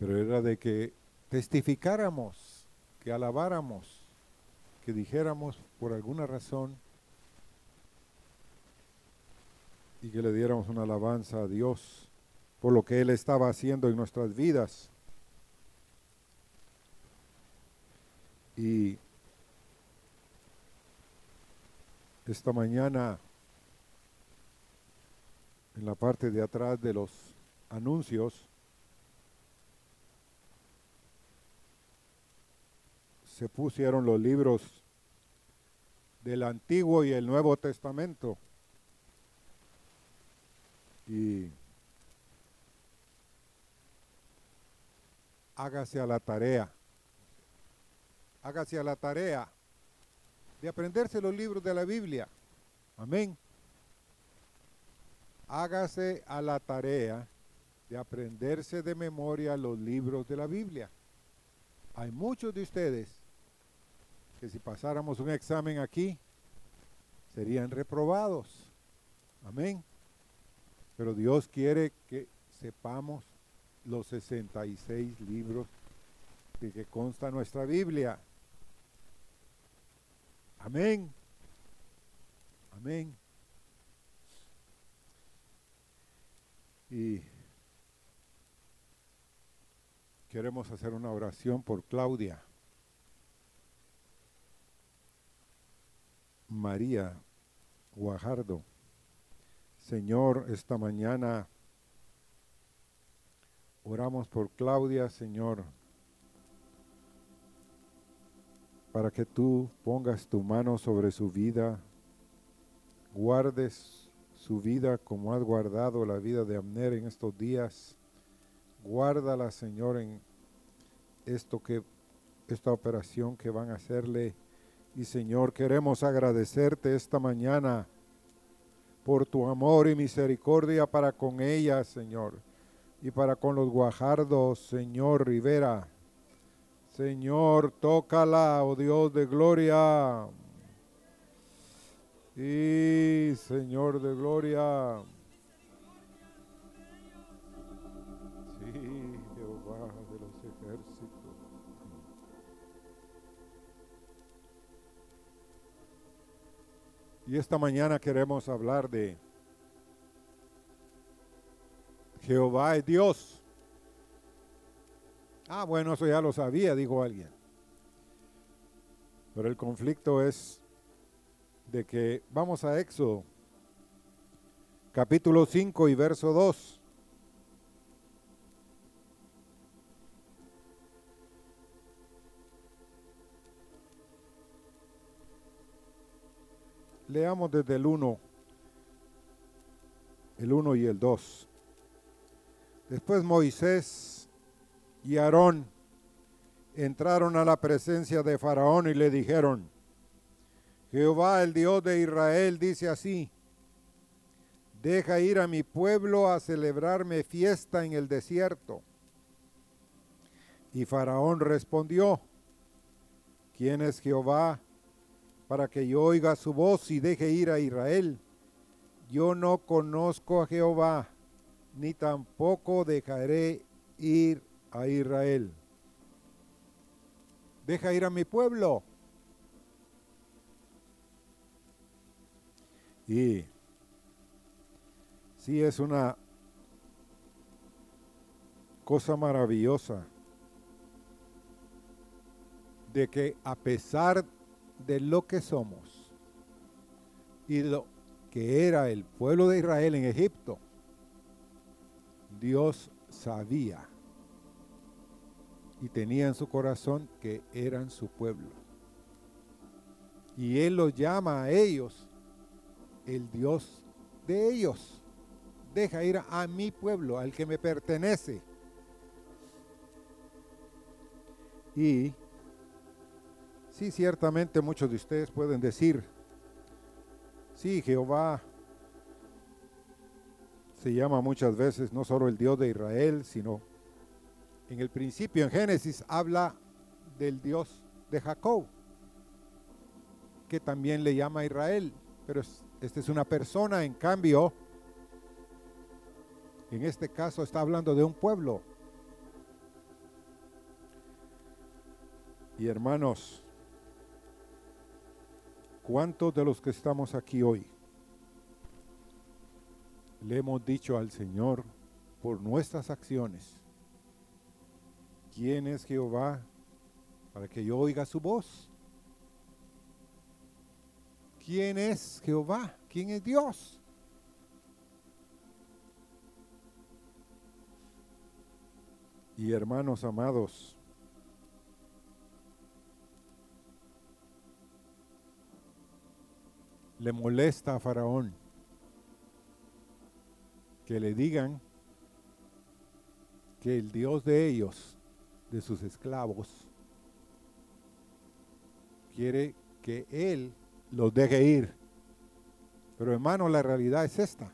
pero era de que testificáramos, que alabáramos, que dijéramos por alguna razón y que le diéramos una alabanza a Dios por lo que Él estaba haciendo en nuestras vidas. Y esta mañana, en la parte de atrás de los anuncios, se pusieron los libros del Antiguo y el Nuevo Testamento. Y hágase a la tarea, hágase a la tarea de aprenderse los libros de la Biblia. Amén. Hágase a la tarea de aprenderse de memoria los libros de la Biblia. Hay muchos de ustedes que si pasáramos un examen aquí, serían reprobados. Amén. Pero Dios quiere que sepamos los 66 libros de que consta nuestra Biblia. Amén. Amén. Y queremos hacer una oración por Claudia. María Guajardo. Señor, esta mañana oramos por Claudia, Señor para que tú pongas tu mano sobre su vida, guardes su vida como has guardado la vida de Amner en estos días. Guárdala, Señor, en esto que esta operación que van a hacerle. Y Señor, queremos agradecerte esta mañana por tu amor y misericordia para con ella, Señor, y para con los guajardos, Señor Rivera. Señor, tócala, oh Dios de gloria. Y Señor de gloria. Y esta mañana queremos hablar de Jehová es Dios. Ah, bueno, eso ya lo sabía, dijo alguien. Pero el conflicto es de que vamos a Éxodo, capítulo 5 y verso 2. Leamos desde el 1, el 1 y el 2. Después Moisés y Aarón entraron a la presencia de Faraón y le dijeron, Jehová el Dios de Israel dice así, deja ir a mi pueblo a celebrarme fiesta en el desierto. Y Faraón respondió, ¿quién es Jehová para que yo oiga su voz y deje ir a Israel? Yo no conozco a Jehová, ni tampoco dejaré ir a Israel. Deja ir a mi pueblo. Y sí es una cosa maravillosa de que a pesar de lo que somos y lo que era el pueblo de Israel en Egipto, Dios sabía y tenía en su corazón que eran su pueblo. Y Él los llama a ellos el Dios de ellos. Deja ir a mi pueblo, al que me pertenece. Y sí, ciertamente muchos de ustedes pueden decir, sí, Jehová se llama muchas veces no solo el Dios de Israel, sino en el principio, en Génesis, habla del Dios de Jacob, que también le llama Israel, pero esta es una persona, en cambio, en este caso está hablando de un pueblo. Y hermanos, ¿cuántos de los que estamos aquí hoy le hemos dicho al Señor por nuestras acciones, ¿quién es Jehová para que yo oiga su voz? ¿Quién es Jehová? ¿Quién es Dios? Y hermanos amados, le molesta a Faraón que le digan que el Dios de ellos, de sus esclavos, quiere que Él los deje ir. Pero hermano, la realidad es esta.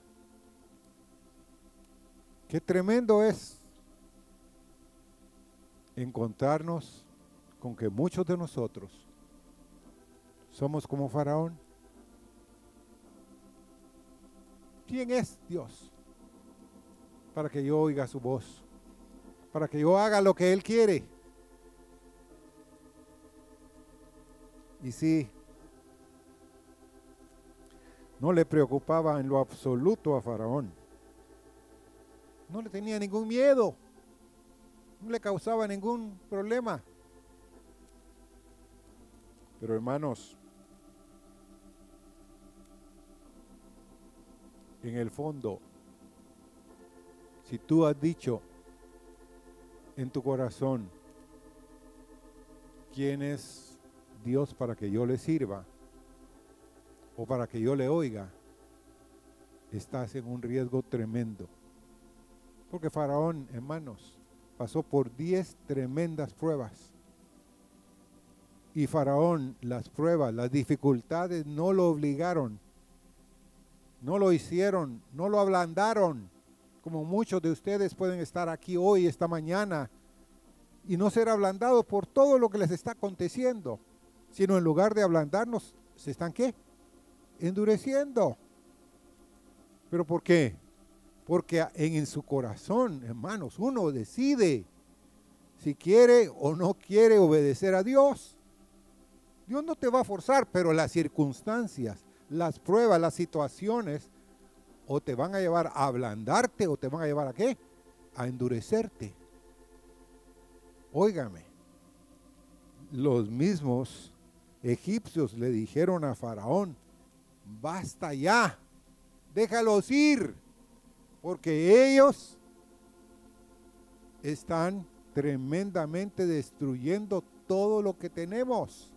Qué tremendo es encontrarnos con que muchos de nosotros somos como Faraón. ¿Quién es Dios? Para que yo oiga su voz, para que yo haga lo que Él quiere. Y sí, no le preocupaba en lo absoluto a Faraón. No le tenía ningún miedo no le causaba ningún problema. Pero hermanos, en el fondo, si tú has dicho en tu corazón, ¿quién es Dios para que yo le sirva? O para que yo le oiga, estás en un riesgo tremendo. Porque Faraón, hermanos, pasó por diez tremendas pruebas. Y Faraón, las pruebas, las dificultades no lo obligaron, no lo hicieron, no lo ablandaron, como muchos de ustedes pueden estar aquí hoy, esta mañana, y no ser ablandados por todo lo que les está aconteciendo, sino en lugar de ablandarnos, se están qué? Endureciendo. ¿Pero por qué? Porque en, su corazón, hermanos, uno decide si quiere o no quiere obedecer a Dios. Dios no te va a forzar, pero las circunstancias, las pruebas, las situaciones, o te van a llevar a ablandarte o te van a llevar a qué? A endurecerte. Óigame, los mismos egipcios le dijeron a Faraón, basta ya, déjalos ir porque ellos están tremendamente destruyendo todo lo que tenemos.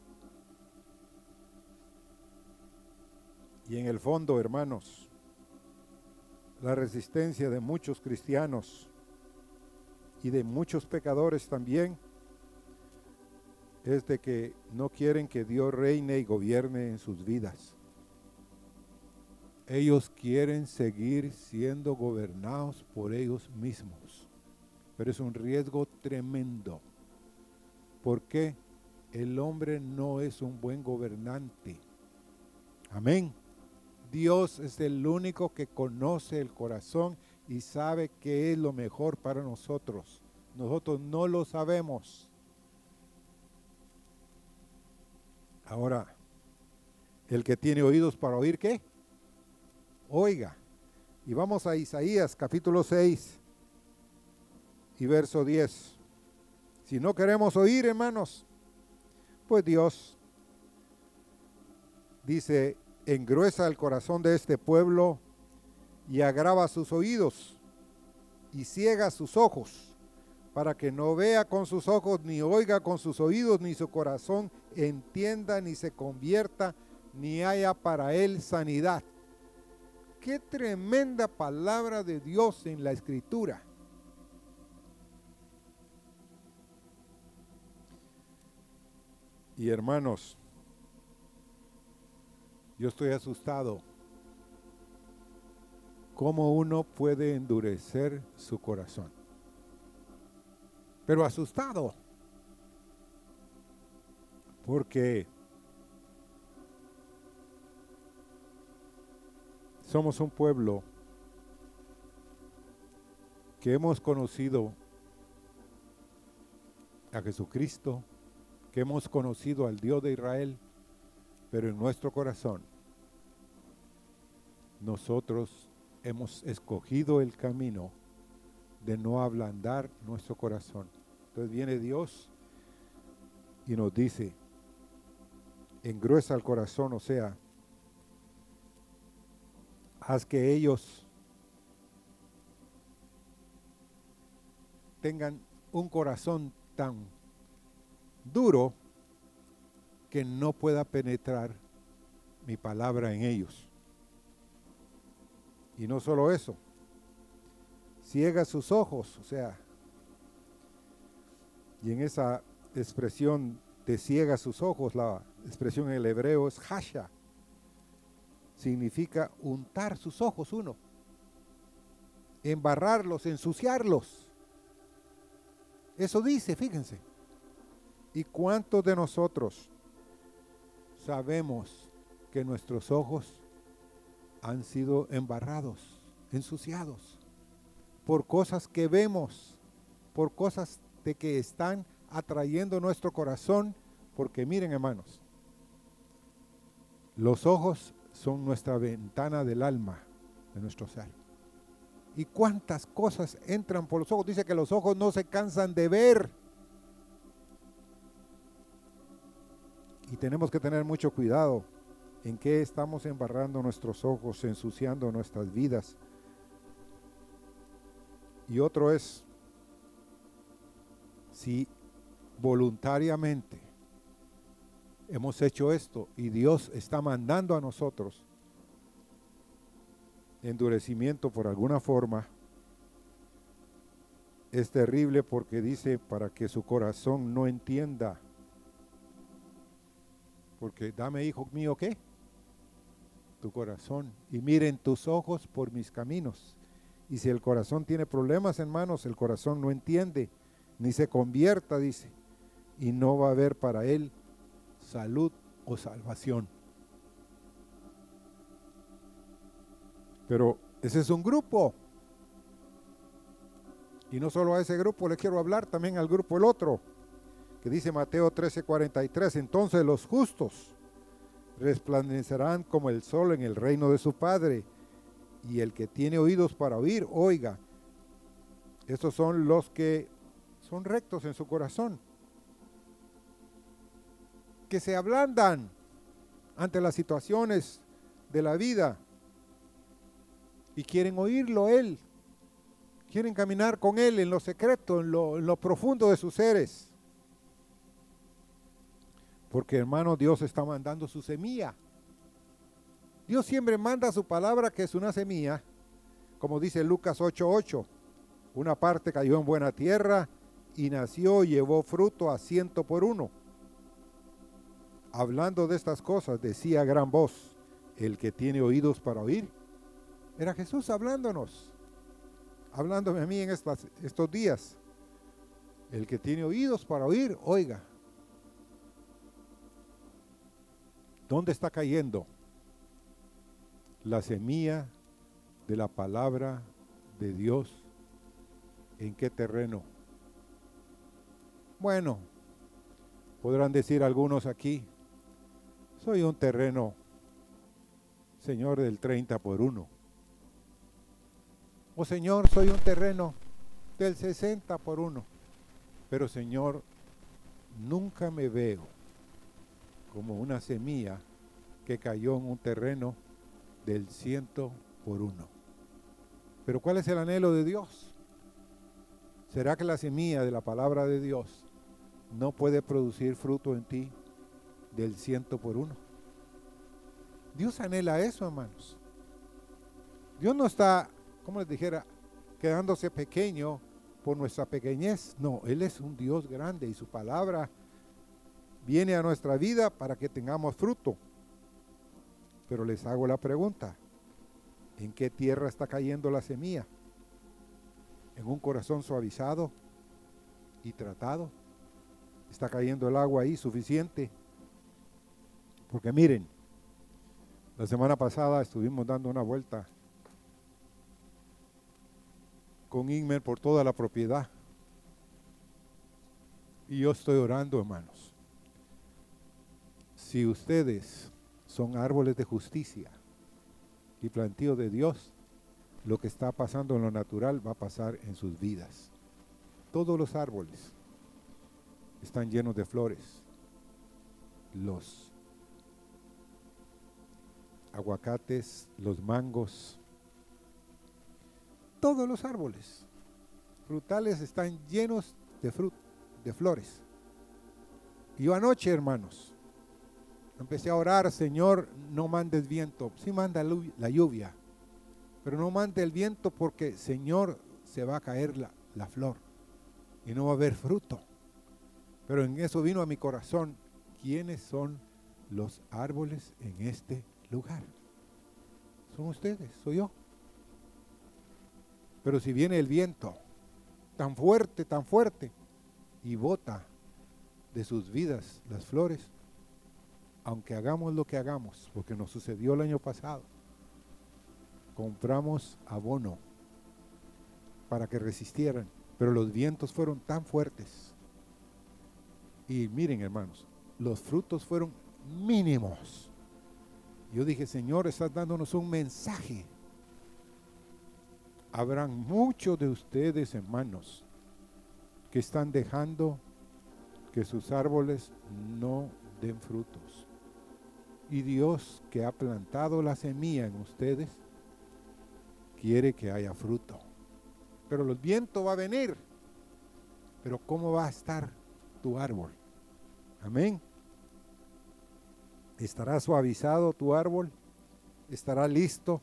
Y en el fondo, hermanos, la resistencia de muchos cristianos y de muchos pecadores también es de que no quieren que Dios reine y gobierne en sus vidas. Ellos quieren seguir siendo gobernados por ellos mismos. Pero es un riesgo tremendo. Porque el hombre no es un buen gobernante. Amén. Dios es el único que conoce el corazón y sabe qué es lo mejor para nosotros. Nosotros no lo sabemos. Ahora, el que tiene oídos para oír, ¿qué? Oiga, y vamos a Isaías capítulo 6 y verso 10. Si no queremos oír, hermanos, pues Dios dice, engruesa el corazón de este pueblo y agrava sus oídos y ciega sus ojos, para que no vea con sus ojos, ni oiga con sus oídos, ni su corazón entienda, ni se convierta, ni haya para él sanidad qué tremenda palabra de Dios en la escritura. Y hermanos, yo estoy asustado. ¿Cómo uno puede endurecer su corazón? Pero asustado. Porque Somos un pueblo que hemos conocido a Jesucristo que hemos conocido al Dios de Israel, pero en nuestro corazón nosotros hemos escogido el camino de no ablandar nuestro corazón. Entonces viene Dios y nos dice, engruesa el corazón, o sea, haz que ellos tengan un corazón tan duro que no pueda penetrar mi palabra en ellos. Y no solo eso, ciega sus ojos, o sea, y en esa expresión de ciega sus ojos, la expresión en el hebreo es hasha, significa untar sus ojos uno, embarrarlos, ensuciarlos. Eso dice, fíjense. ¿Y cuántos de nosotros sabemos que nuestros ojos han sido embarrados, ensuciados, por cosas que vemos, por cosas de que están atrayendo nuestro corazón, porque miren hermanos, los ojos son nuestra ventana del alma, de nuestro ser. ¿Y cuántas cosas entran por los ojos? Dice que los ojos no se cansan de ver. Tenemos que tener mucho cuidado en qué estamos embarrando nuestros ojos, ensuciando nuestras vidas. Y otro es, si voluntariamente hemos hecho esto y Dios está mandando a nosotros endurecimiento por alguna forma, es terrible porque dice para que su corazón no entienda. Porque dame, hijo mío, ¿qué? Tu corazón. Y miren tus ojos por mis caminos. Y si el corazón tiene problemas, hermanos, el corazón no entiende, ni se convierta, dice. Y no va a haber para él salud o salvación. Pero ese es un grupo. Y no solo a ese grupo le quiero hablar, también al grupo el otro, que dice Mateo 13:43, entonces los justos resplandecerán como el sol en el reino de su Padre, y el que tiene oídos para oír, oiga. Estos son los que son rectos en su corazón, que se ablandan ante las situaciones de la vida y quieren oírlo Él, quieren caminar con Él en lo secreto, en lo, en lo profundo de sus seres. Porque hermano, Dios está mandando su semilla. Dios siempre manda su palabra que es una semilla, como dice Lucas 8:8. Una parte cayó en buena tierra y nació y llevó fruto a ciento por uno. Hablando de estas cosas, decía gran voz, el que tiene oídos para oír. Era Jesús hablándonos, hablándome a mí en estos días. El que tiene oídos para oír, oiga. ¿Dónde está cayendo la semilla de la palabra de Dios? ¿En qué terreno? Bueno, podrán decir algunos aquí, soy un terreno, Señor, del 30 por 1. O Señor, soy un terreno del 60 por 1. Pero Señor, nunca me veo como una semilla que cayó en un terreno del ciento por uno. Pero ¿cuál es el anhelo de Dios? ¿Será que la semilla de la palabra de Dios no puede producir fruto en ti del ciento por uno? Dios anhela eso, hermanos. Dios no está, como les dijera, quedándose pequeño por nuestra pequeñez. No, Él es un Dios grande y su palabra viene a nuestra vida para que tengamos fruto. Pero les hago la pregunta, ¿en qué tierra está cayendo la semilla? ¿En un corazón suavizado y tratado? ¿Está cayendo el agua ahí suficiente? Porque miren, la semana pasada estuvimos dando una vuelta con Inmer por toda la propiedad. Y yo estoy orando, hermanos si ustedes son árboles de justicia y plantío de Dios, lo que está pasando en lo natural va a pasar en sus vidas. Todos los árboles están llenos de flores. Los aguacates, los mangos, todos los árboles frutales están llenos de, de flores. Y anoche, hermanos, empecé a orar, Señor, no mandes viento. Sí manda la lluvia, pero no mande el viento porque, Señor, se va a caer la, la flor y no va a haber fruto. Pero en eso vino a mi corazón, ¿quiénes son los árboles en este lugar? Son ustedes, soy yo. Pero si viene el viento tan fuerte, tan fuerte, y bota de sus vidas las flores, aunque hagamos lo que hagamos, porque nos sucedió el año pasado, compramos abono para que resistieran, pero los vientos fueron tan fuertes. Y miren hermanos, los frutos fueron mínimos. Yo dije, Señor, estás dándonos un mensaje. Habrán muchos de ustedes, hermanos, que están dejando que sus árboles no den frutos. Y Dios que ha plantado la semilla en ustedes, quiere que haya fruto. Pero el viento va a venir. Pero ¿cómo va a estar tu árbol? Amén. ¿Estará suavizado tu árbol? ¿Estará listo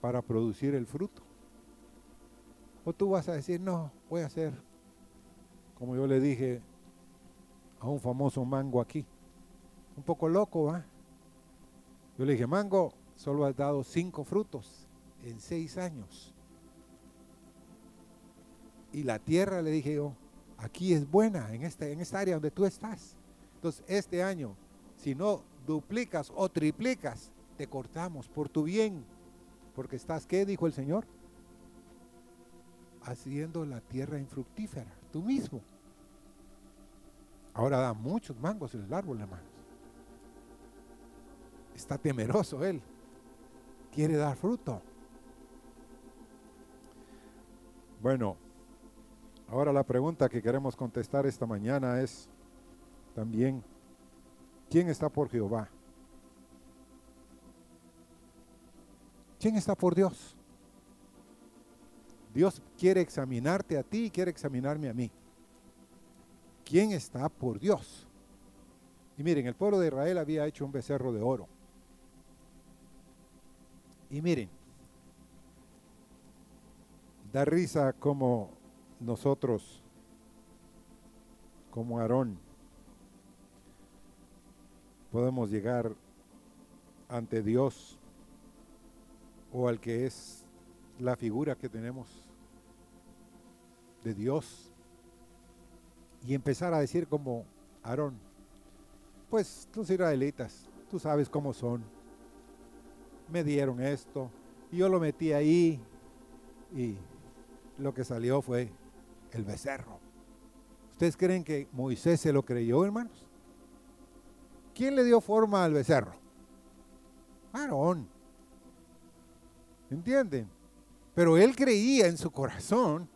para producir el fruto? ¿O tú vas a decir, no, voy a hacer, como yo le dije a un famoso mango aquí, un poco loco, ¿va? Yo le dije, mango, solo has dado cinco frutos en seis años. Y la tierra, le dije yo, aquí es buena, en esta, en esta área donde tú estás. Entonces, este año, si no duplicas o triplicas, te cortamos por tu bien. Porque estás, ¿qué dijo el Señor? Haciendo la tierra infructífera, tú mismo. Ahora da muchos mangos en el árbol, hermanos. Está temeroso él. Quiere dar fruto. Bueno, ahora la pregunta que queremos contestar esta mañana es también, ¿quién está por Jehová? ¿Quién está por Dios? Dios quiere examinarte a ti y quiere examinarme a mí. ¿Quién está por Dios? Y miren, el pueblo de Israel había hecho un becerro de oro. Y miren, da risa como nosotros, como Aarón, podemos llegar ante Dios o al que es la figura que tenemos de Dios y empezar a decir como Aarón, pues los israelitas, tú sabes cómo son, me dieron esto y yo lo metí ahí y lo que salió fue el becerro. ¿Ustedes creen que Moisés se lo creyó, hermanos? ¿Quién le dio forma al becerro? Aarón. ¿Entienden? Pero él creía en su corazón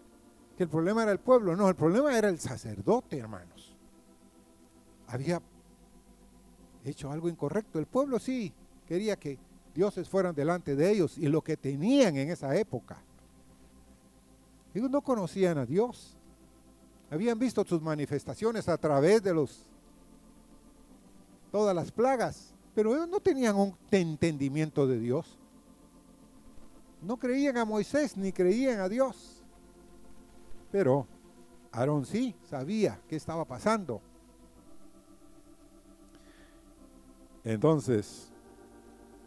que el problema era el pueblo. No, el problema era el sacerdote, hermanos. Había hecho algo incorrecto. El pueblo sí quería que dioses fueran delante de ellos y lo que tenían en esa época ellos no conocían a Dios. Habían visto sus manifestaciones a través de los todas las plagas, pero ellos no tenían un entendimiento de Dios. No creían a Moisés ni creían a Dios. Pero Aarón sí sabía qué estaba pasando. Entonces,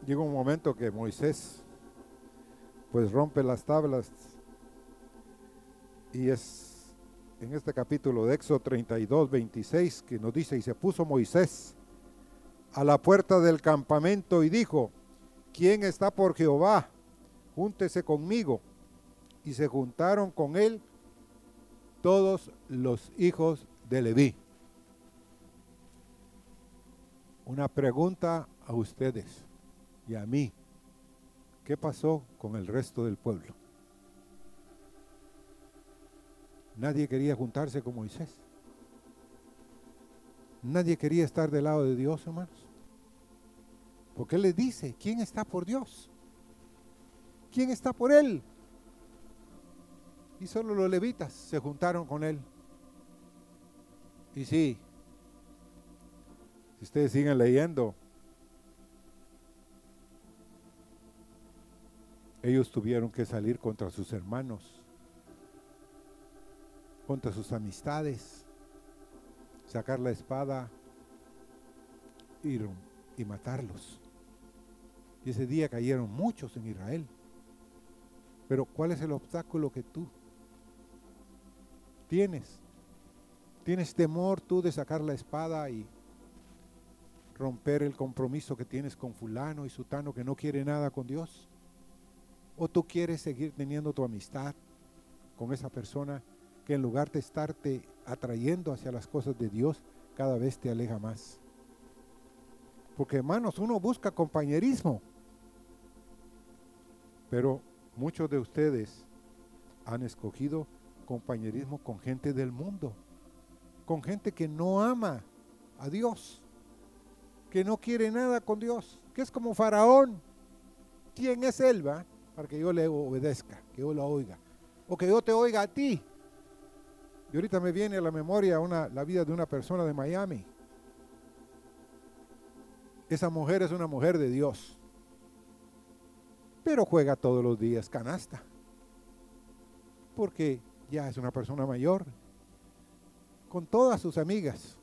llegó un momento que Moisés pues rompe las tablas y es en este capítulo de Éxodo 32, 26 que nos dice, y se puso Moisés a la puerta del campamento y dijo, ¿quién está por Jehová? Júntese conmigo. Y se juntaron con él todos los hijos de Leví. una pregunta a ustedes y a mí. ¿Qué pasó con el resto del pueblo? Nadie quería juntarse con Moisés. Nadie quería estar del lado de Dios, hermanos. Porque Él le dice, ¿quién está por Dios? ¿Quién está por Él? Y solo los levitas se juntaron con Él. Y sí, si ustedes siguen leyendo, ellos tuvieron que salir contra sus hermanos, contra sus amistades, sacar la espada y, matarlos. Y ese día cayeron muchos en Israel. Pero ¿cuál es el obstáculo que tú tienes? ¿Tienes temor tú de sacar la espada y romper el compromiso que tienes con fulano y sutano que no quiere nada con Dios? ¿O tú quieres seguir teniendo tu amistad con esa persona que en lugar de estarte atrayendo hacia las cosas de Dios, cada vez te aleja más? Porque hermanos, uno busca compañerismo, pero muchos de ustedes han escogido compañerismo con gente del mundo con gente que no ama a Dios, que no quiere nada con Dios, que es como Faraón. ¿Quién es él, va? Para que yo le obedezca, que yo lo oiga, o que yo te oiga a ti. Y ahorita me viene a la memoria una, la vida de una persona de Miami. Esa mujer es una mujer de Dios, pero juega todos los días canasta, porque ya es una persona mayor, con todas sus amigas,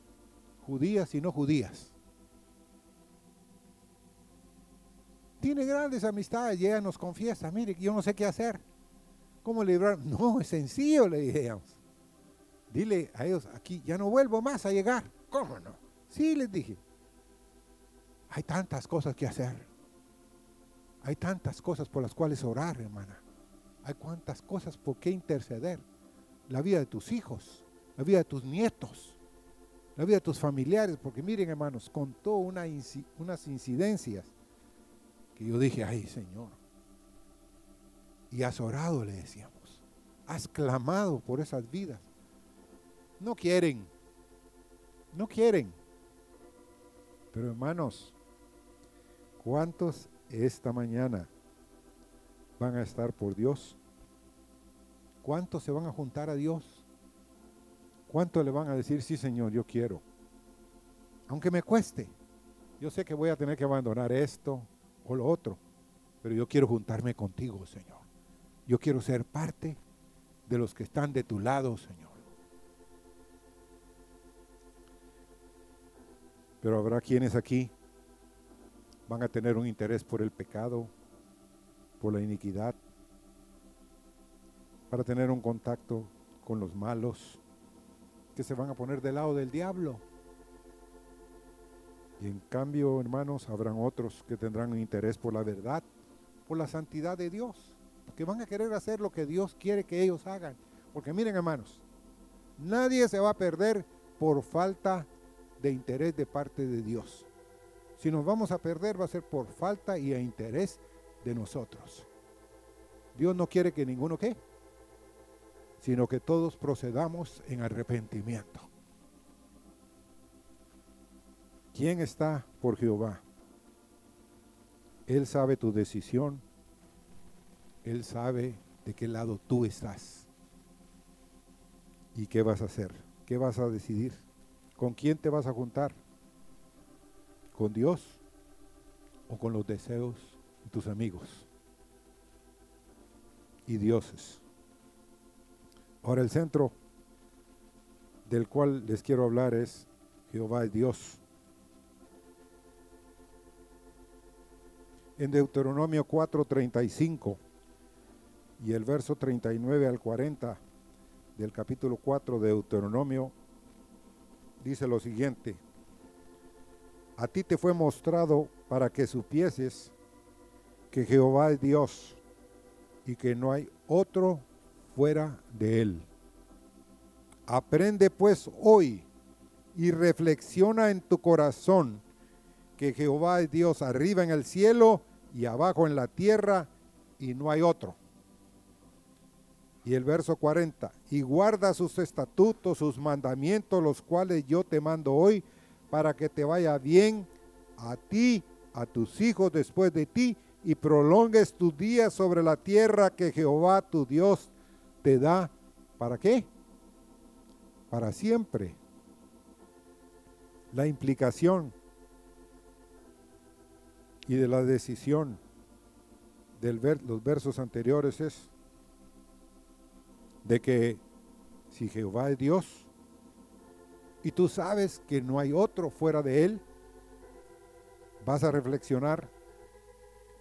judías y no judías. Tiene grandes amistades y nos confiesa, mire, yo no sé qué hacer. ¿Cómo librar? No, es sencillo, le dijimos. Dile a ellos aquí, ya no vuelvo más a llegar. ¿Cómo no? Sí, les dije. Hay tantas cosas que hacer. Hay tantas cosas por las cuales orar, hermana. Hay cuantas cosas por qué interceder. La vida de tus hijos, la vida de tus nietos, la vida de tus familiares, porque miren hermanos, contó una, unas incidencias que yo dije, ay Señor, y has orado, le decíamos, has clamado por esas vidas. No quieren, no quieren. Pero hermanos, ¿cuántos esta mañana van a estar por Dios? ¿Cuántos se van a juntar a Dios? ¿Cuánto le van a decir, sí Señor, yo quiero? Aunque me cueste, yo sé que voy a tener que abandonar esto o lo otro, pero yo quiero juntarme contigo, Señor. Yo quiero ser parte de los que están de tu lado, Señor. Pero habrá quienes aquí van a tener un interés por el pecado, por la iniquidad, para tener un contacto con los malos, que se van a poner del lado del diablo. Y en cambio, hermanos, habrán otros que tendrán interés por la verdad, por la santidad de Dios, que van a querer hacer lo que Dios quiere que ellos hagan. Porque miren, hermanos, nadie se va a perder por falta de interés de parte de Dios. Si nos vamos a perder va a ser por falta y a interés de nosotros. Dios no quiere que ninguno qué sino que todos procedamos en arrepentimiento. ¿Quién está por Jehová? Él sabe tu decisión. Él sabe de qué lado tú estás. ¿Y qué vas a hacer? ¿Qué vas a decidir? ¿Con quién te vas a juntar? ¿Con Dios o con los deseos de tus amigos y dioses? Ahora el centro del cual les quiero hablar es Jehová es Dios. En Deuteronomio 4:35 y el verso 39 al 40 del capítulo 4 de Deuteronomio dice lo siguiente: A ti te fue mostrado para que supieses que Jehová es Dios y que no hay otro fuera de él. Aprende pues hoy y reflexiona en tu corazón que Jehová es Dios arriba en el cielo y abajo en la tierra y no hay otro. Y el verso 40, y guarda sus estatutos, sus mandamientos, los cuales yo te mando hoy, para que te vaya bien a ti, a tus hijos después de ti, y prolongues tus días sobre la tierra que Jehová tu Dios te da. ¿Para qué? Para siempre. La implicación y de la decisión de los versos anteriores es de que si Jehová es Dios y tú sabes que no hay otro fuera de Él, vas a reflexionar,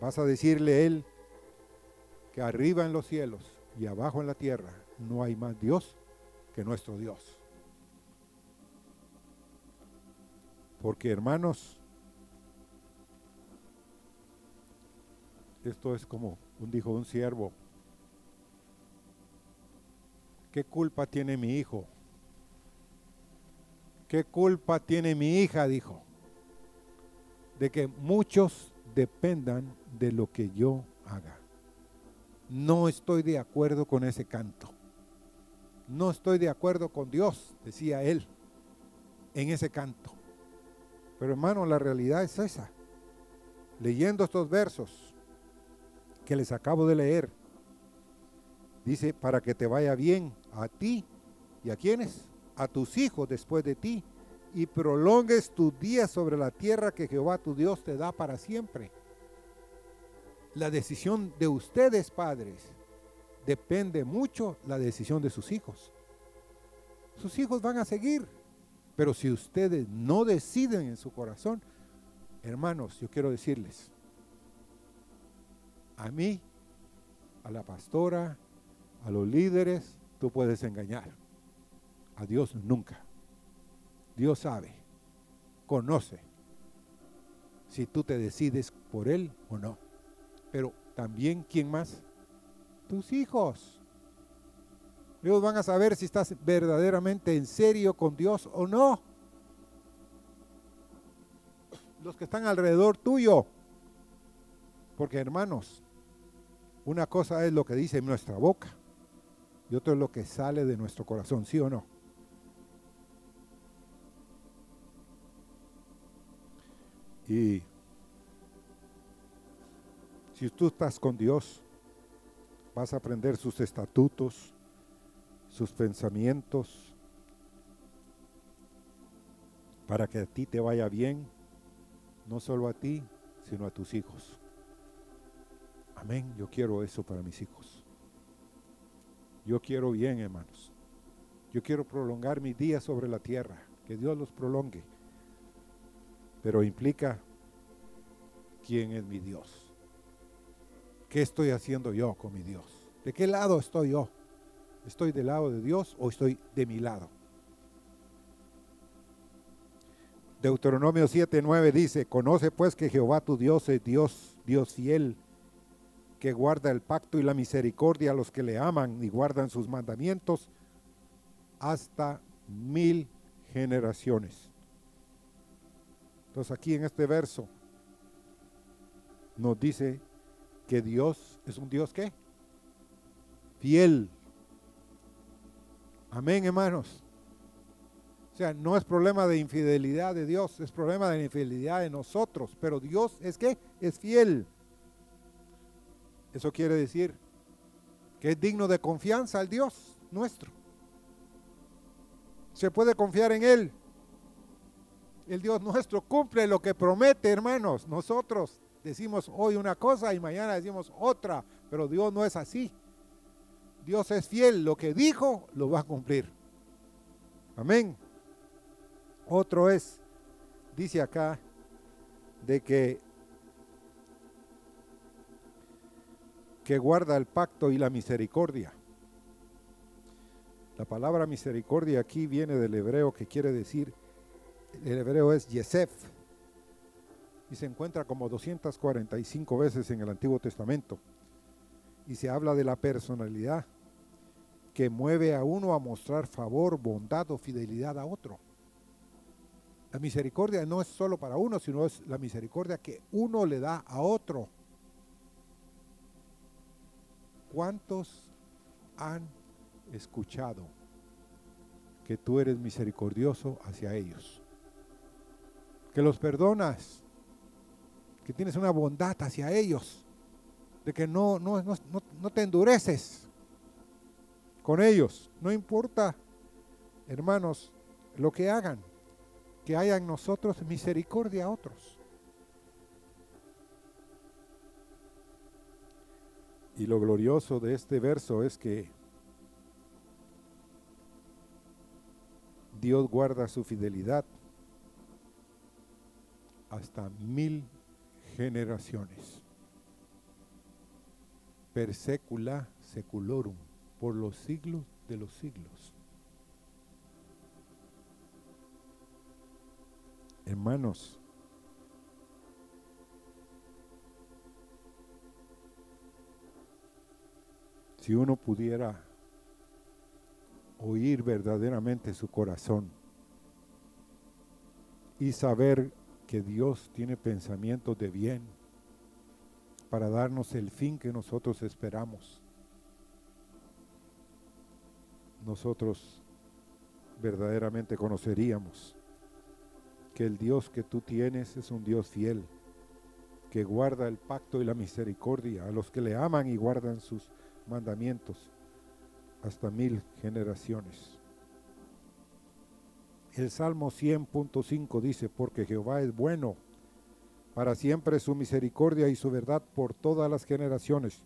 vas a decirle Él que arriba en los cielos y abajo en la tierra no hay más Dios que nuestro Dios. Porque hermanos, esto es como un, dijo un siervo, ¿qué culpa tiene mi hijo? ¿Qué culpa tiene mi hija? Dijo, de que muchos dependan de lo que yo haga. No estoy de acuerdo con ese canto. No estoy de acuerdo con Dios, decía él, en ese canto. Pero hermano, la realidad es esa. Leyendo estos versos que les acabo de leer, dice, para que te vaya bien a ti y a quienes, a tus hijos después de ti, y prolongues tus días sobre la tierra que Jehová tu Dios te da para siempre. La decisión de ustedes, padres, depende mucho la decisión de sus hijos. Sus hijos van a seguir, pero si ustedes no deciden en su corazón, hermanos, yo quiero decirles, a mí, a la pastora, a los líderes, tú puedes engañar. A Dios nunca. Dios sabe, conoce si tú te decides por Él o no. Pero también, ¿quién más? Tus hijos. Ellos van a saber si estás verdaderamente en serio con Dios o no. Los que están alrededor tuyo. Porque hermanos, una cosa es lo que dice nuestra boca y otro es lo que sale de nuestro corazón, ¿sí o no? Y si tú estás con Dios, vas a aprender sus estatutos, sus pensamientos, para que a ti te vaya bien, no solo a ti, sino a tus hijos. Amén, yo quiero eso para mis hijos. Yo quiero bien, hermanos. Yo quiero prolongar mis días sobre la tierra, que Dios los prolongue pero implica quién es mi Dios. ¿Qué estoy haciendo yo con mi Dios? ¿De qué lado estoy yo? ¿Estoy del lado de Dios o estoy de mi lado? Deuteronomio 7:9 dice, conoce pues que Jehová tu Dios es Dios, Dios fiel, que guarda el pacto y la misericordia a los que le aman y guardan sus mandamientos hasta mil generaciones. Entonces aquí en este verso nos dice que Dios es un Dios que fiel. Amén, hermanos. O sea, no es problema de infidelidad de Dios, es problema de infidelidad de nosotros, pero Dios es que es fiel. Eso quiere decir que es digno de confianza al Dios nuestro. Se puede confiar en Él el Dios nuestro cumple lo que promete, hermanos. Nosotros decimos hoy una cosa y mañana decimos otra, pero Dios no es así. Dios es fiel, lo que dijo lo va a cumplir. Amén. Otro es, dice acá, de que, que guarda el pacto y la misericordia. La palabra misericordia aquí viene del hebreo que quiere decir el hebreo es Yesef y se encuentra como 245 veces en el Antiguo Testamento. Y se habla de la personalidad que mueve a uno a mostrar favor, bondad o fidelidad a otro. La misericordia no es solo para uno, sino es la misericordia que uno le da a otro. ¿Cuántos han escuchado que tú eres misericordioso hacia ellos? Que los perdonas, que tienes una bondad hacia ellos, de que no, no, no, no te endureces con ellos. No importa, hermanos, lo que hagan que haya en nosotros misericordia a otros. Y lo glorioso de este verso es que Dios guarda su fidelidad hasta mil generaciones. Per secula seculorum, por los siglos de los siglos. Hermanos, si uno pudiera oír verdaderamente su corazón y saber que Dios tiene pensamientos de bien para darnos el fin que nosotros esperamos, nosotros verdaderamente conoceríamos que el Dios que tú tienes es un Dios fiel, que guarda el pacto y la misericordia a los que le aman y guardan sus mandamientos hasta mil generaciones. El Salmo 100.5 dice, porque Jehová es bueno, para siempre su misericordia y su verdad por todas las generaciones,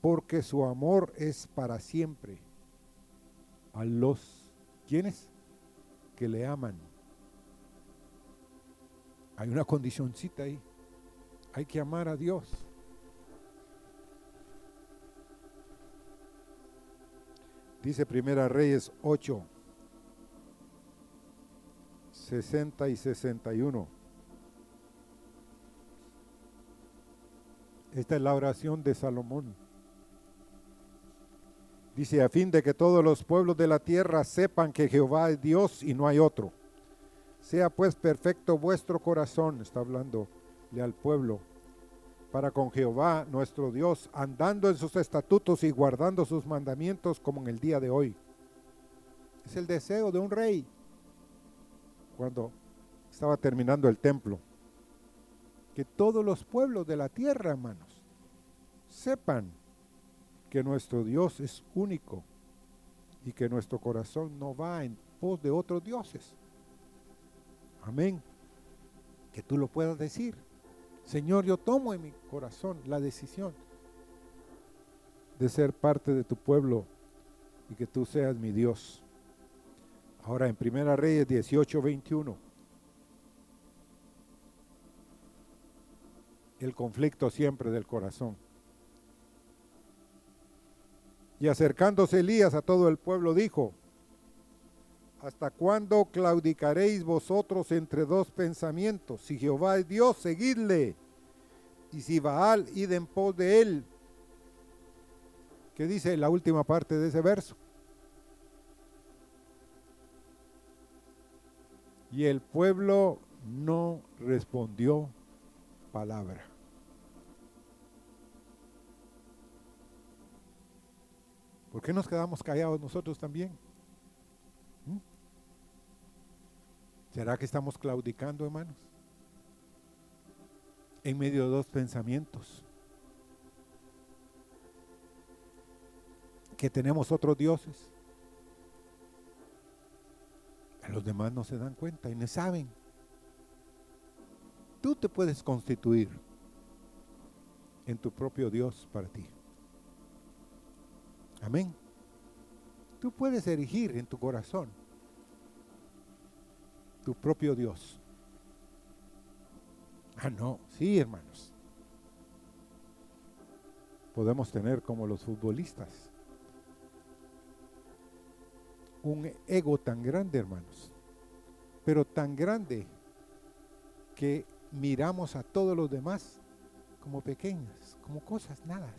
porque su amor es para siempre a los, ¿quiénes? Que le aman hay una condicioncita ahí. Hay que amar a Dios. Dice Primera Reyes 8, 60 y 61. Esta es la oración de Salomón. Dice, a fin de que todos los pueblos de la tierra sepan que Jehová es Dios y no hay otro sea pues perfecto vuestro corazón, está hablando al pueblo, para con Jehová nuestro Dios, andando en sus estatutos y guardando sus mandamientos como en el día de hoy. Es el deseo de un rey cuando estaba terminando el templo. Que todos los pueblos de la tierra, hermanos, sepan que nuestro Dios es único y que nuestro corazón no va en pos de otros dioses. Amén. Que tú lo puedas decir. Señor, yo tomo en mi corazón la decisión de ser parte de tu pueblo y que tú seas mi Dios. Ahora en Primera Reyes 18, 21. El conflicto siempre del corazón. Y acercándose Elías a todo el pueblo dijo, ¿Hasta cuándo claudicaréis vosotros entre dos pensamientos? Si Jehová es Dios, seguidle. Y si Baal, id en pos de él. ¿Qué dice la última parte de ese verso? Y el pueblo no respondió palabra. ¿Por qué nos quedamos callados nosotros también? ¿Será que estamos claudicando, hermanos? En medio de dos pensamientos. Que tenemos otros dioses. Los demás no se dan cuenta y no saben. Tú te puedes constituir en tu propio Dios para ti. Amén. Tú puedes erigir en tu corazón tu propio Dios. Ah, no, sí, hermanos. Podemos tener como los futbolistas un ego tan grande, hermanos, pero tan grande que miramos a todos los demás como pequeñas, como cosas nada.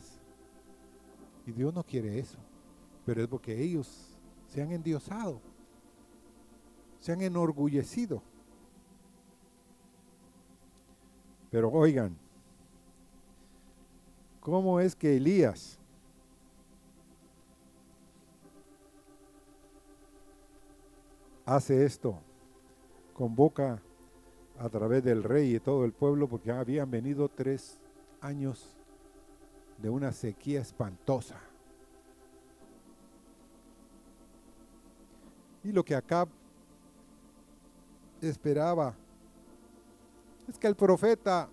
Y Dios no quiere eso, pero es porque ellos se han endiosado se han enorgullecido Pero oigan, ¿cómo es que Elías hace esto? Convoca a través del rey y todo el pueblo porque habían venido tres años de una sequía espantosa. Y lo que Acab esperaba es que el profeta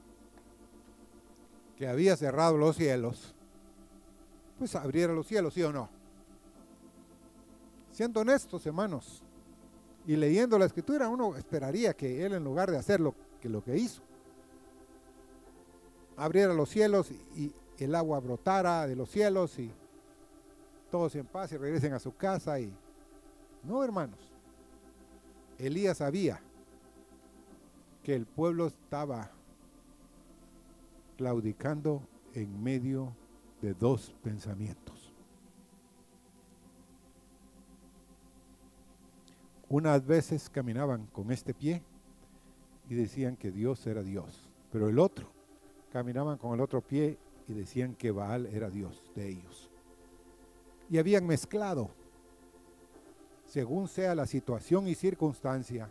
que había cerrado los cielos, pues abriera los cielos, ¿sí o no? Siendo honestos, hermanos, y leyendo la escritura, uno esperaría que él en lugar de hacer lo que, lo que hizo, abriera los cielos y el agua brotara de los cielos y todos en paz y regresen a su casa y no, hermanos. Elías sabía que el pueblo estaba claudicando en medio de dos pensamientos. Unas veces caminaban con este pie y decían que Dios era Dios, pero el otro caminaban con el otro pie y decían que Baal era Dios de ellos. Y habían mezclado según sea la situación y circunstancia,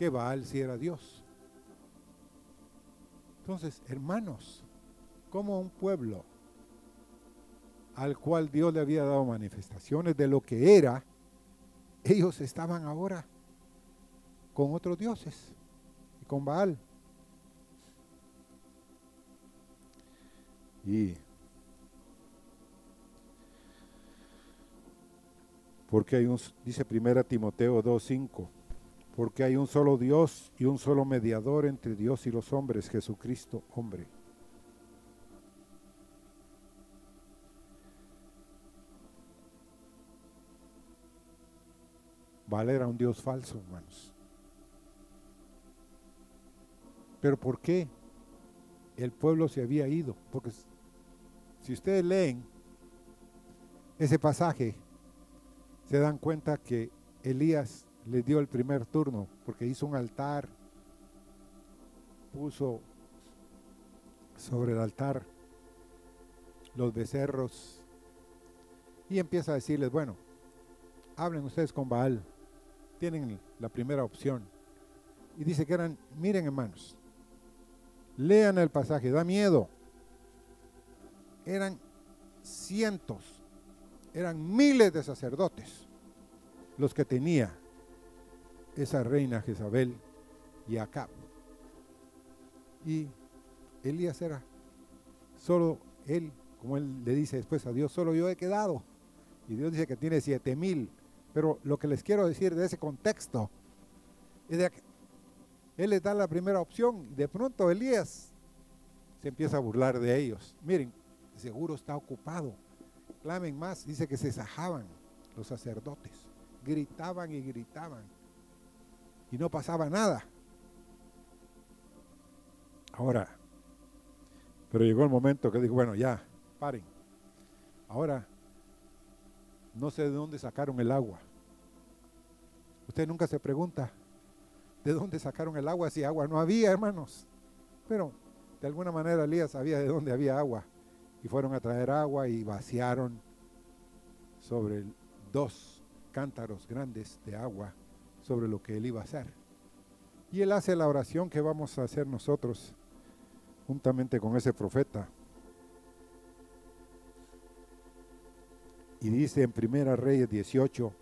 que Baal si era Dios. Entonces, hermanos, como un pueblo al cual Dios le había dado manifestaciones de lo que era, ellos estaban ahora con otros dioses y con Baal. Y Porque hay un, dice primera Timoteo 2.5, porque hay un solo Dios y un solo mediador entre Dios y los hombres, Jesucristo, hombre. Vale era un Dios falso, hermanos. Pero ¿por qué el pueblo se había ido? Porque si ustedes leen ese pasaje, se dan cuenta que Elías le dio el primer turno porque hizo un altar, puso sobre el altar los becerros y empieza a decirles, bueno, hablen ustedes con Baal, tienen la primera opción. Y dice que eran, miren hermanos, lean el pasaje, da miedo. Eran cientos eran miles de sacerdotes los que tenía esa reina Jezabel y Acab. Y Elías era solo él, como él le dice después a Dios, solo yo he quedado. Y Dios dice que tiene siete mil. Pero lo que les quiero decir de ese contexto es de que él les da la primera opción. De pronto Elías se empieza a burlar de ellos. Miren, seguro está ocupado clamen más, dice que se sajaban los sacerdotes, gritaban y gritaban y no pasaba nada. Ahora, pero llegó el momento que dijo, bueno, ya, paren. Ahora, no sé de dónde sacaron el agua. Usted nunca se pregunta de dónde sacaron el agua si agua no había, hermanos. Pero de alguna manera Elías sabía de dónde había agua y fueron a traer agua y vaciaron sobre dos cántaros grandes de agua sobre lo que él iba a hacer. Y él hace la oración que vamos a hacer nosotros juntamente con ese profeta. Y dice en Primera Reyes 18,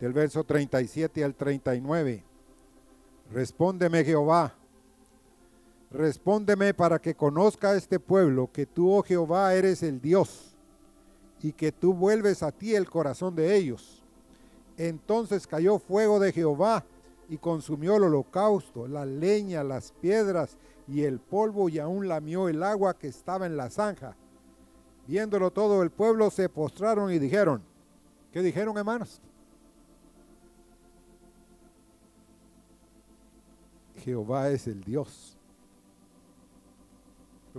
del verso 37 al 39, respóndeme Jehová Respóndeme para que conozca este pueblo que tú, oh Jehová, eres el Dios y que tú vuelves a ti el corazón de ellos. Entonces cayó fuego de Jehová y consumió el holocausto, la leña, las piedras y el polvo y aún lamió el agua que estaba en la zanja. Viéndolo todo el pueblo se postraron y dijeron, ¿qué dijeron hermanos? Jehová es el Dios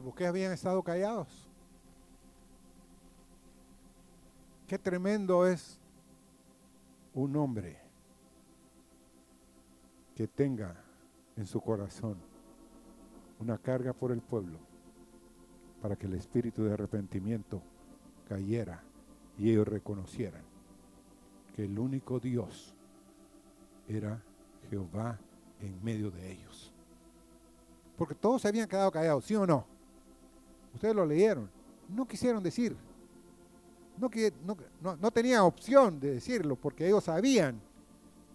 ¿Por qué habían estado callados? Qué tremendo es un hombre que tenga en su corazón una carga por el pueblo para que el espíritu de arrepentimiento cayera y ellos reconocieran que el único Dios era Jehová en medio de ellos. Porque todos se habían quedado callados, ¿sí o no? Ustedes lo leyeron. No quisieron decir. No, no, no tenía opción de decirlo porque ellos sabían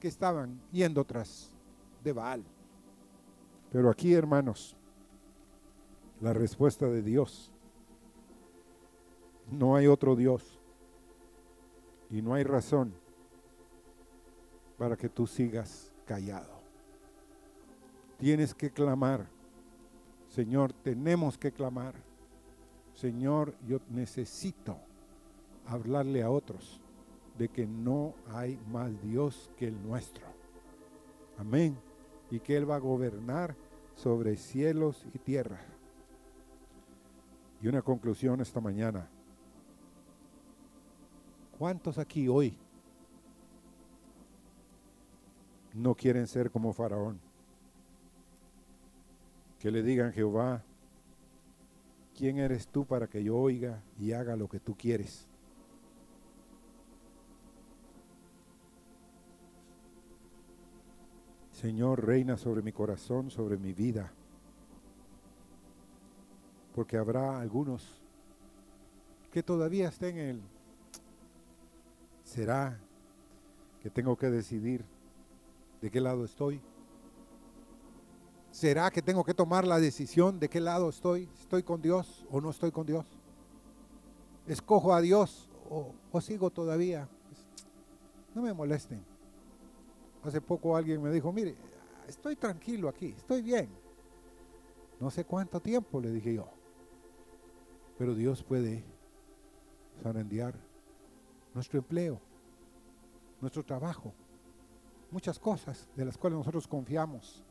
que estaban yendo tras de Baal. Pero aquí, hermanos, la respuesta de Dios. No hay otro Dios. Y no hay razón para que tú sigas callado. Tienes que clamar. Señor, tenemos que clamar. Señor, yo necesito hablarle a otros de que no hay más Dios que el nuestro. Amén. Y que Él va a gobernar sobre cielos y tierra. Y una conclusión esta mañana. ¿Cuántos aquí hoy no quieren ser como Faraón? Que le digan Jehová, ¿quién eres tú para que yo oiga y haga lo que tú quieres? Señor, reina sobre mi corazón, sobre mi vida. Porque habrá algunos que todavía estén en el... ¿Será que tengo que decidir de qué lado estoy? ¿Será que tengo que tomar la decisión de qué lado estoy? ¿Estoy con Dios o no estoy con Dios? ¿Escojo a Dios o, o sigo todavía? No me molesten. Hace poco alguien me dijo, mire, estoy tranquilo aquí, estoy bien. No sé cuánto tiempo, le dije yo. Pero Dios puede zarandear nuestro empleo, nuestro trabajo, muchas cosas de las cuales nosotros confiamos.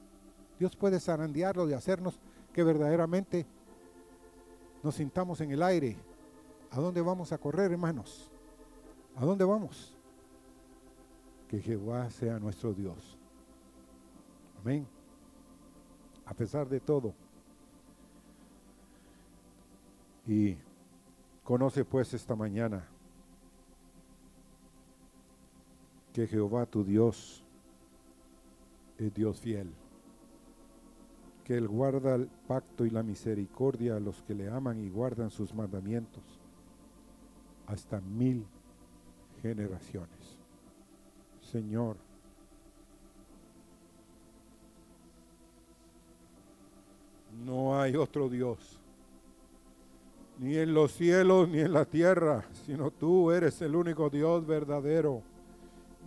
Dios puede zarandearlo de hacernos que verdaderamente nos sintamos en el aire. ¿A dónde vamos a correr, hermanos? ¿A dónde vamos? Que Jehová sea nuestro Dios. Amén. A pesar de todo. Y conoce pues esta mañana que Jehová tu Dios es Dios fiel, que Él guarda el pacto y la misericordia a los que le aman y guardan sus mandamientos hasta mil generaciones. Señor. No hay otro Dios, ni en los cielos ni en la tierra, sino tú eres el único Dios verdadero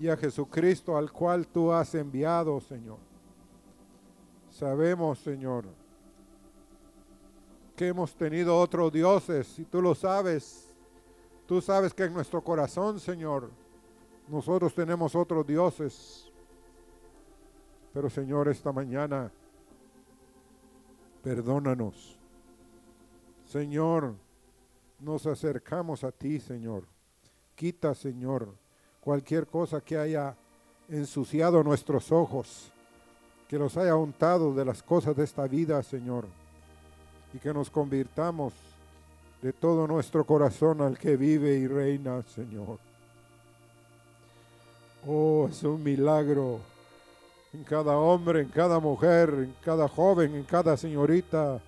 y a Jesucristo al cual tú has enviado, Señor. Sabemos, Señor, que hemos tenido otros dioses y tú lo sabes. Tú sabes que en nuestro corazón, Señor, nosotros tenemos otros dioses. Pero Señor, esta mañana, perdónanos. Señor, nos acercamos a ti, Señor. Quita, Señor, cualquier cosa que haya ensuciado nuestros ojos, que los haya untado de las cosas de esta vida, Señor, y que nos convirtamos de todo nuestro corazón al que vive y reina, Señor. Oh, es un milagro en cada hombre, en cada mujer, en cada joven, en cada señorita,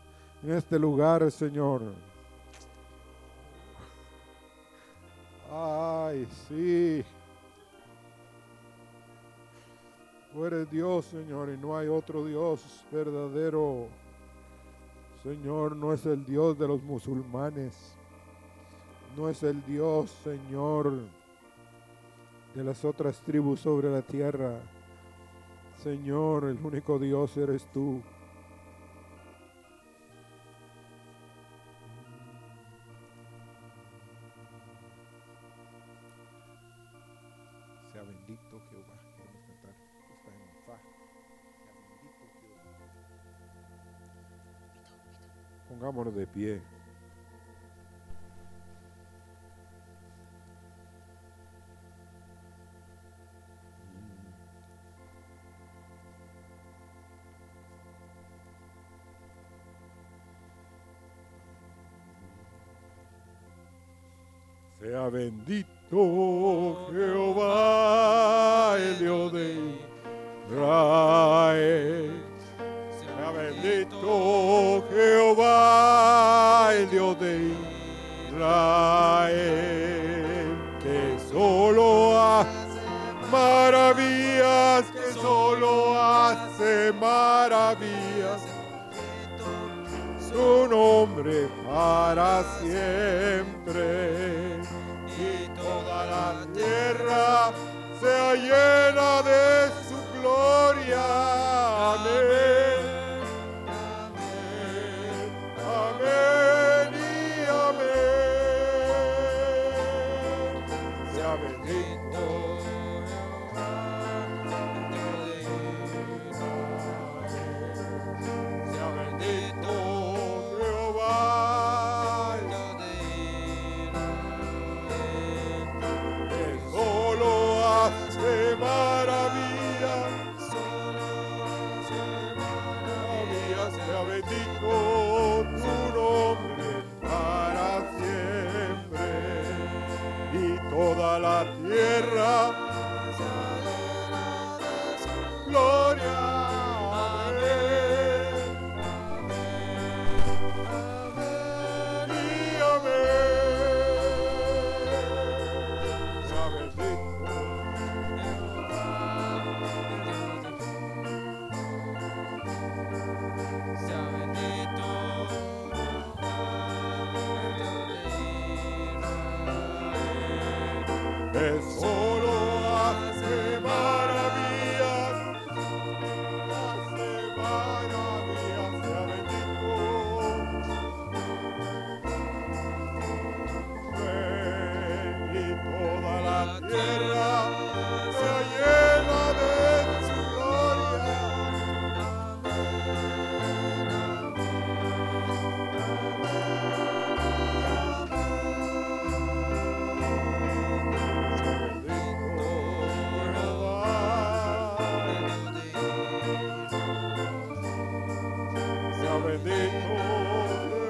en este lugar, Señor. Ay, sí. Tú eres Dios, Señor, y no hay otro Dios verdadero. Señor, no es el Dios de los musulmanes. No es el Dios, Señor de las otras tribus sobre la tierra. Señor, el único Dios eres tú. Sea bendito Jehová. Queremos cantar esta en fa. Sea bendito Jehová. Pongámonos de pie. Bendito Jehová, el Dios de Israel. Sea bendito Jehová, el Dios de Israel, que solo hace maravillas, que solo hace maravillas su nombre para siempre. Tierra sea llena de su gloria. Amén. Amén. y amén. Sea bendito. Jehová. Sea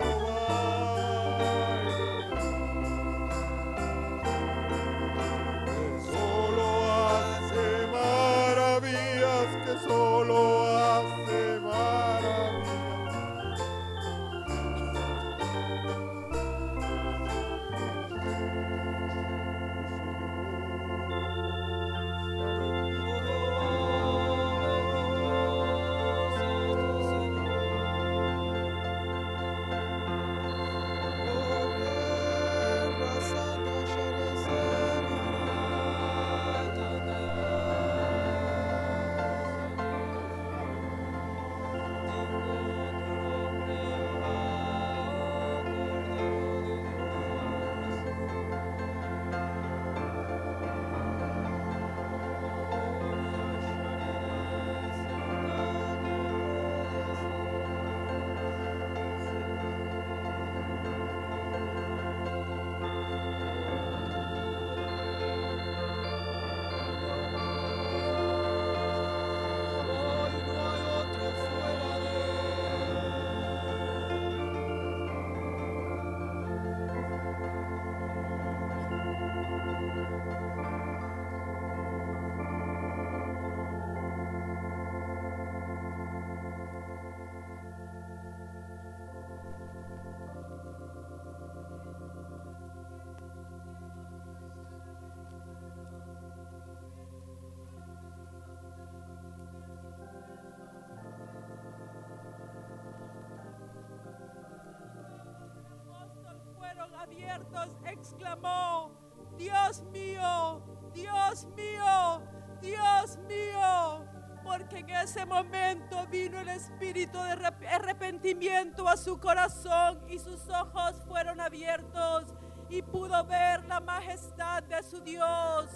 exclamó, Dios mío, Dios mío, Dios mío, porque en ese momento vino el espíritu de arrep- arrepentimiento a su corazón y sus ojos fueron abiertos y pudo ver la majestad de su Dios.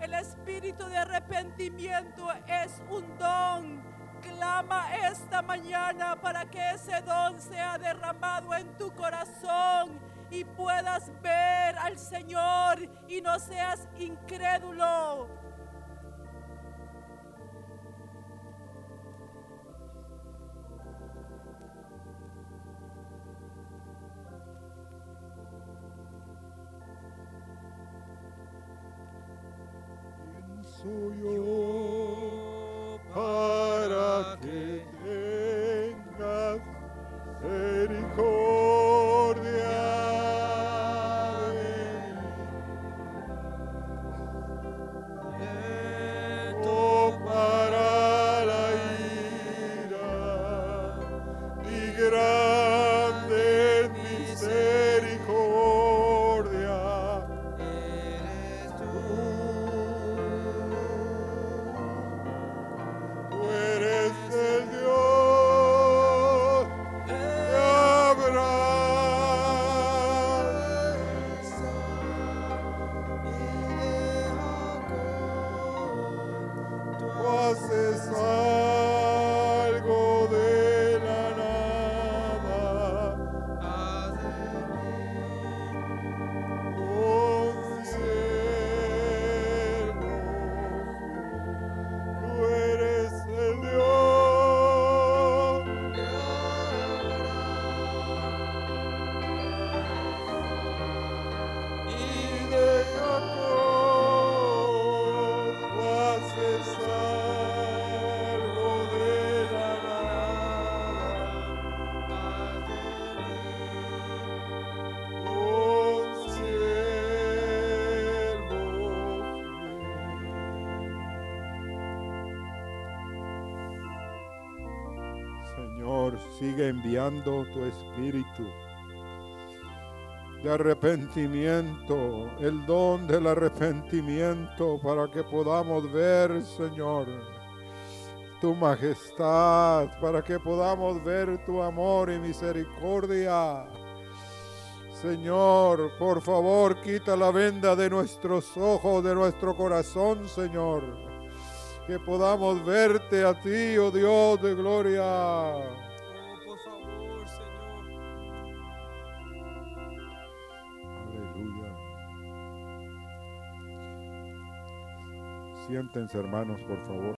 El espíritu de arrepentimiento es un don. Clama esta mañana para que ese don sea derramado en tu corazón y puedas ver al Señor y no seas incrédulo. yo. Sigue enviando tu espíritu de arrepentimiento, el don del arrepentimiento para que podamos ver, Señor, tu majestad, para que podamos ver tu amor y misericordia. Señor, por favor, quita la venda de nuestros ojos, de nuestro corazón, Señor. Que podamos verte a ti, oh Dios de gloria. Siéntense, hermanos, por favor.